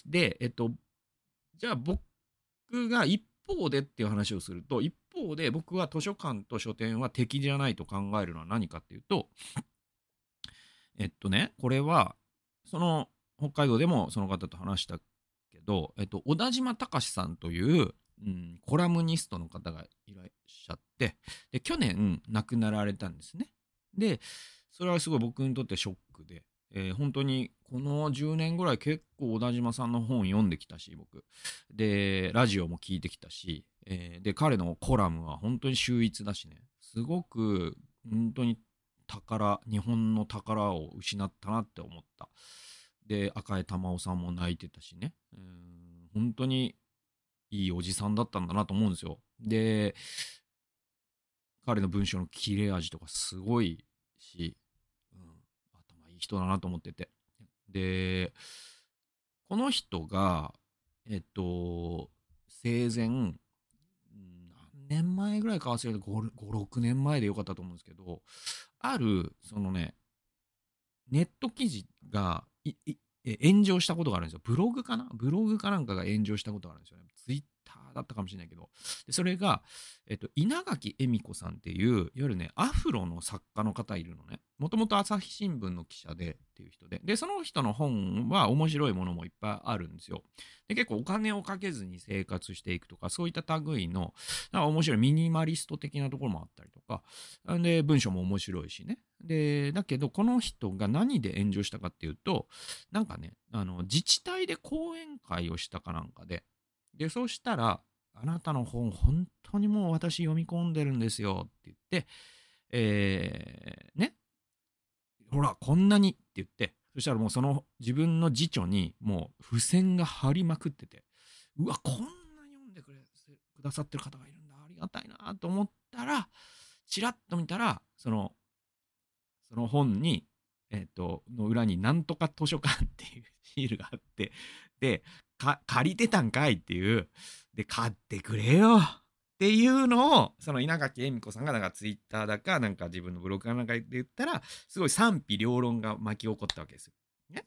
でえっとじゃあ僕が一方でっていう話をすると一方で僕は図書館と書店は敵じゃないと考えるのは何かっていうとえっとねこれはその北海道でもその方と話したけど、えっと、小田島隆さんという、うん、コラムニストの方がいらっしゃってで去年亡くなられたんですね。でそれはすごい僕にとってショックで、えー本当にこの10年ぐらい結構小田島さんの本読んできたし僕。でラジオも聞いてきたし、えーで彼のコラムは本当に秀逸だしね。すごく本当に宝日本の宝を失ったなって思った。で赤江玉緒さんも泣いてたしね。うん本当にいいおじさんだったんだなと思うんですよ。で彼の文章の切れ味とかすごいし、人だなと思ってて。でこの人がえっと生前何年前ぐらいか忘れて56年前でよかったと思うんですけどあるそのねネット記事がいい炎上したことがあるんですよブログかな？ブログかなんかが炎上したことがあるんですよねツイッターだったかもしれないけど、でそれが、えっと、稲垣恵美子さんっていう、いわゆるね、アフロの作家の方いるのね。もともと朝日新聞の記者でっていう人で。で、その人の本は面白いものもいっぱいあるんですよ。で、結構お金をかけずに生活していくとか、そういった類の、なんか面白いミニマリスト的なところもあったりとか、で、文章も面白いしね。で、だけど、この人が何で炎上したかっていうと、なんかね、あの、自治体で講演会をしたかなんかで、で、そうしたら、あなたの本、本当にもう私読み込んでるんですよって言って、えー、ね、ほら、こんなにって言って、そしたらもうその自分の辞書にもう付箋が貼りまくってて、うわ、こんなに読んでくれ、くださってる方がいるんだ、ありがたいなと思ったら、ちらっと見たら、その、その本に、えっ、ー、と、の裏になんとか図書館 *laughs* っていうシールがあって、で、借りてたんかいっていう、で、買ってくれよっていうのを、その稲垣恵美子さんがなんかツイッターだか、なんか自分のブログかなんかで言ったら、すごい賛否両論が巻き起こったわけですよ。ね。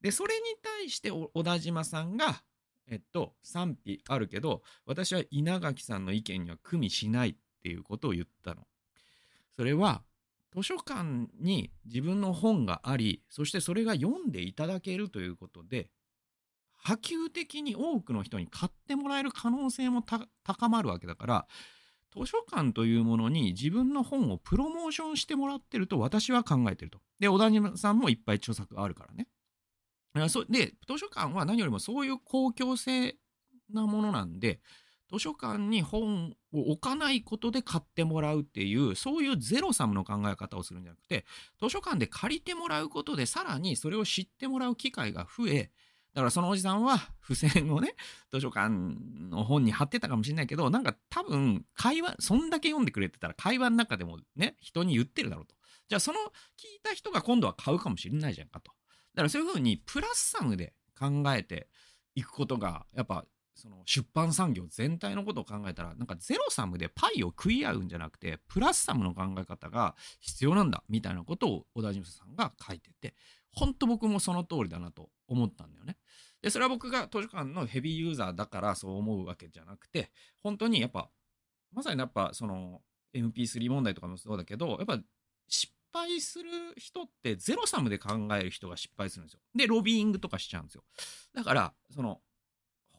で、それに対して小田島さんが、えっと、賛否あるけど、私は稲垣さんの意見には組みしないっていうことを言ったの。それは、図書館に自分の本があり、そしてそれが読んでいただけるということで、波及的に多くの人に買ってもらえる可能性も高まるわけだから図書館というものに自分の本をプロモーションしてもらってると私は考えてると。で、小田島さんもいっぱい著作あるからね。で、図書館は何よりもそういう公共性なものなんで、図書館に本を置かないことで買ってもらうっていう、そういうゼロサムの考え方をするんじゃなくて、図書館で借りてもらうことでさらにそれを知ってもらう機会が増え、だからそのおじさんは付箋をね、図書館の本に貼ってたかもしれないけど、なんか多分会話、そんだけ読んでくれてたら会話の中でもね、人に言ってるだろうと。じゃあその聞いた人が今度は買うかもしれないじゃんかと。だからそういうふうにプラスサムで考えていくことが、やっぱその出版産業全体のことを考えたら、なんかゼロサムでパイを食い合うんじゃなくて、プラスサムの考え方が必要なんだ、みたいなことを小田島さんが書いてて、本当僕もその通りだなと思ったんだよね。で、それは僕が図書館のヘビーユーザーだからそう思うわけじゃなくて、本当にやっぱ、まさにやっぱその MP3 問題とかもそうだけど、やっぱ失敗する人ってゼロサムで考える人が失敗するんですよ。で、ロビーイングとかしちゃうんですよ。だから、その、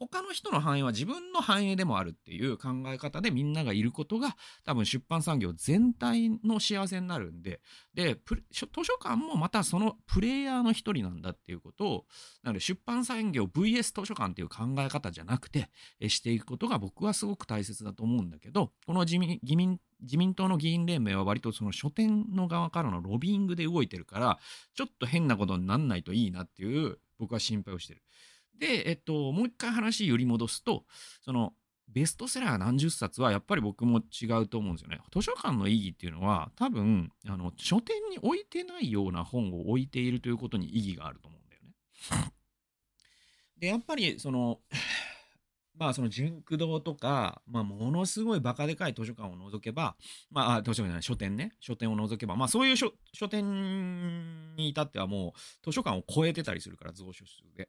他の人の繁栄は自分の繁栄でもあるっていう考え方でみんながいることが多分出版産業全体の幸せになるんで、で、図書館もまたそのプレイヤーの一人なんだっていうことを、なので出版産業 VS 図書館っていう考え方じゃなくて、していくことが僕はすごく大切だと思うんだけど、この自民自民自民党の議員連盟は割とその書店の側からのロビーングで動いてるから、ちょっと変なことになんないといいなっていう僕は心配をしてる。で、えっと、もう一回話揺り戻すと、その、ベストセラー何十冊はやっぱり僕も違うと思うんですよね。図書館の意義っていうのは多分、あの、書店に置いてないような本を置いているということに意義があると思うんだよね。で、やっぱりその、まあその純駆堂とか、まあものすごいバカでかい図書館を除けば、まあ図書館じゃない書店ね、書店を除けば、まあそういう書店に至ってはもう図書館を超えてたりするから増書数で。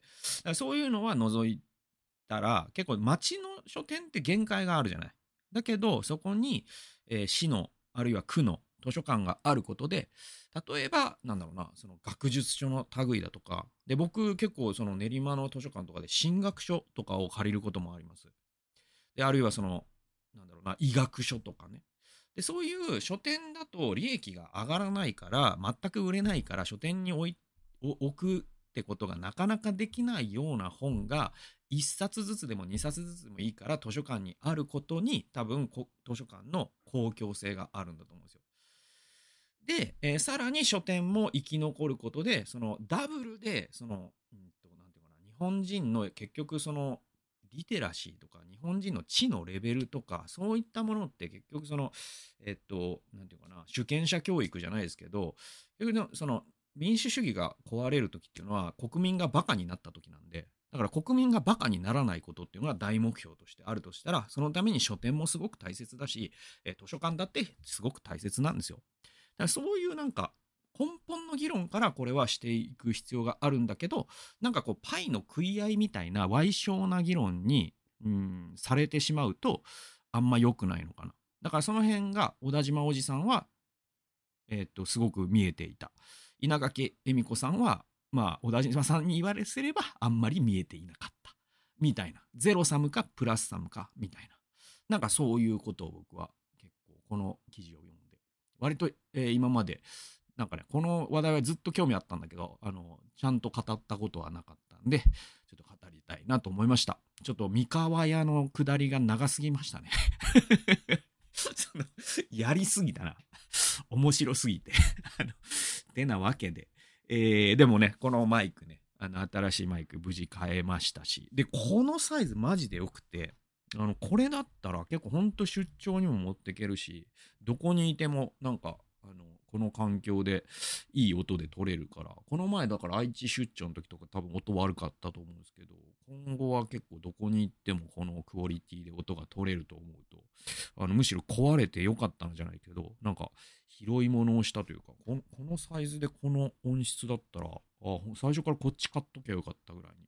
そういうのは除いたら結構町の書店って限界があるじゃない。だけどそこに、えー、市のあるいは区の図書館があることで、例えば、なんだろうな、その学術書の類だとか、で、僕結構その練馬の図書館とかで進学書とかを借りることもあります。で、あるいはその、なんだろうな、医学書とかね。で、そういう書店だと利益が上がらないから、全く売れないから書店に置い置くってことがなかなかできないような本が1冊ずつでも2冊ずつでもいいから図書館にあることに多分図書館の公共性があるんだと思うんですよ。で、えー、さらに書店も生き残ることで、そのダブルで、その、うんと、なんていうかな、日本人の結局その、リテラシーとか、日本人の知のレベルとか、そういったものって結局その、えっと、なんていうかな、主権者教育じゃないですけど、結局その、民主主義が壊れる時っていうのは国民がバカになった時なんで、だから国民がバカにならないことっていうのが大目標としてあるとしたら、そのために書店もすごく大切だし、え図書館だってすごく大切なんですよ。だそういうなんか根本の議論からこれはしていく必要があるんだけどなんかこうパイの食い合いみたいな歪小な議論にうん、されてしまうと、あんま良くないのかな。だからその辺が、小田島おじさんは、えっ、と、すごく見えていた。稲垣恵美子さんは、まあ、小田島さんに言われせれば、あんまり見えていなかった。みたいな。ゼロサムか、プラスサムか、みたいな。なんかそういうことを僕は結構、この記事を読んで、割と、えー今まで、なんかね、この話題はずっと興味あったんだけど、あの、ちゃんと語ったことはなかったんで、ちょっと語りたいなと思いました。ちょっと三河屋の下りが長すぎましたね。*laughs* やりすぎたな。面白すぎて。あの、てなわけで。えーでもね、このマイクね、あの、新しいマイク無事買えましたし。で、このサイズマジで良くて、あの、これだったら結構ほんと出張にも持っていけるし、どこにいてもなんか、あの、この環境でいい音で撮れるから、この前だから愛知出張の時とか多分音悪かったと思うんですけど、今後は結構どこに行ってもこのクオリティで音が取れると思うと、あのむしろ壊れてよかったんじゃないけど、なんか拾い物をしたというか、このこのサイズでこの音質だったら、あ最初からこっち買っときゃよかったぐらいに。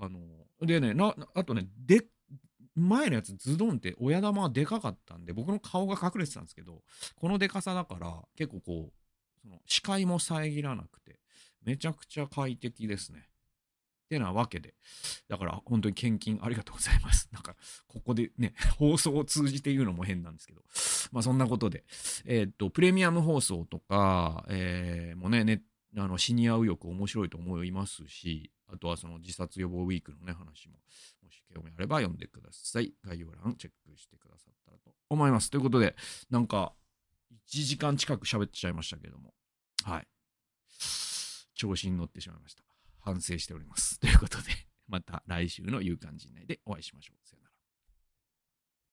あの、でね、な、あとね、でっ、前のやつズドンって親玉はでかかったんで僕の顔が隠れてたんですけどこのでかさだから結構こうその視界も遮らなくてめちゃくちゃ快適ですね。ってなわけでだから本当に献金ありがとうございます。*laughs* なんかここでね *laughs* 放送を通じて言うのも変なんですけどまあそんなことでえーっとプレミアム放送とか、えーもねねあのシニア右翼面白いと思いますしあとはその自殺予防ウィークのね話ももし興味あれば読んでください。概要欄チェックしてくださったらと思います。ということで、なんか、1時間近く喋っちゃいましたけども、はい。調子に乗ってしまいました。反省しております。ということで、また来週の夕刊陣内でお会いしましょう。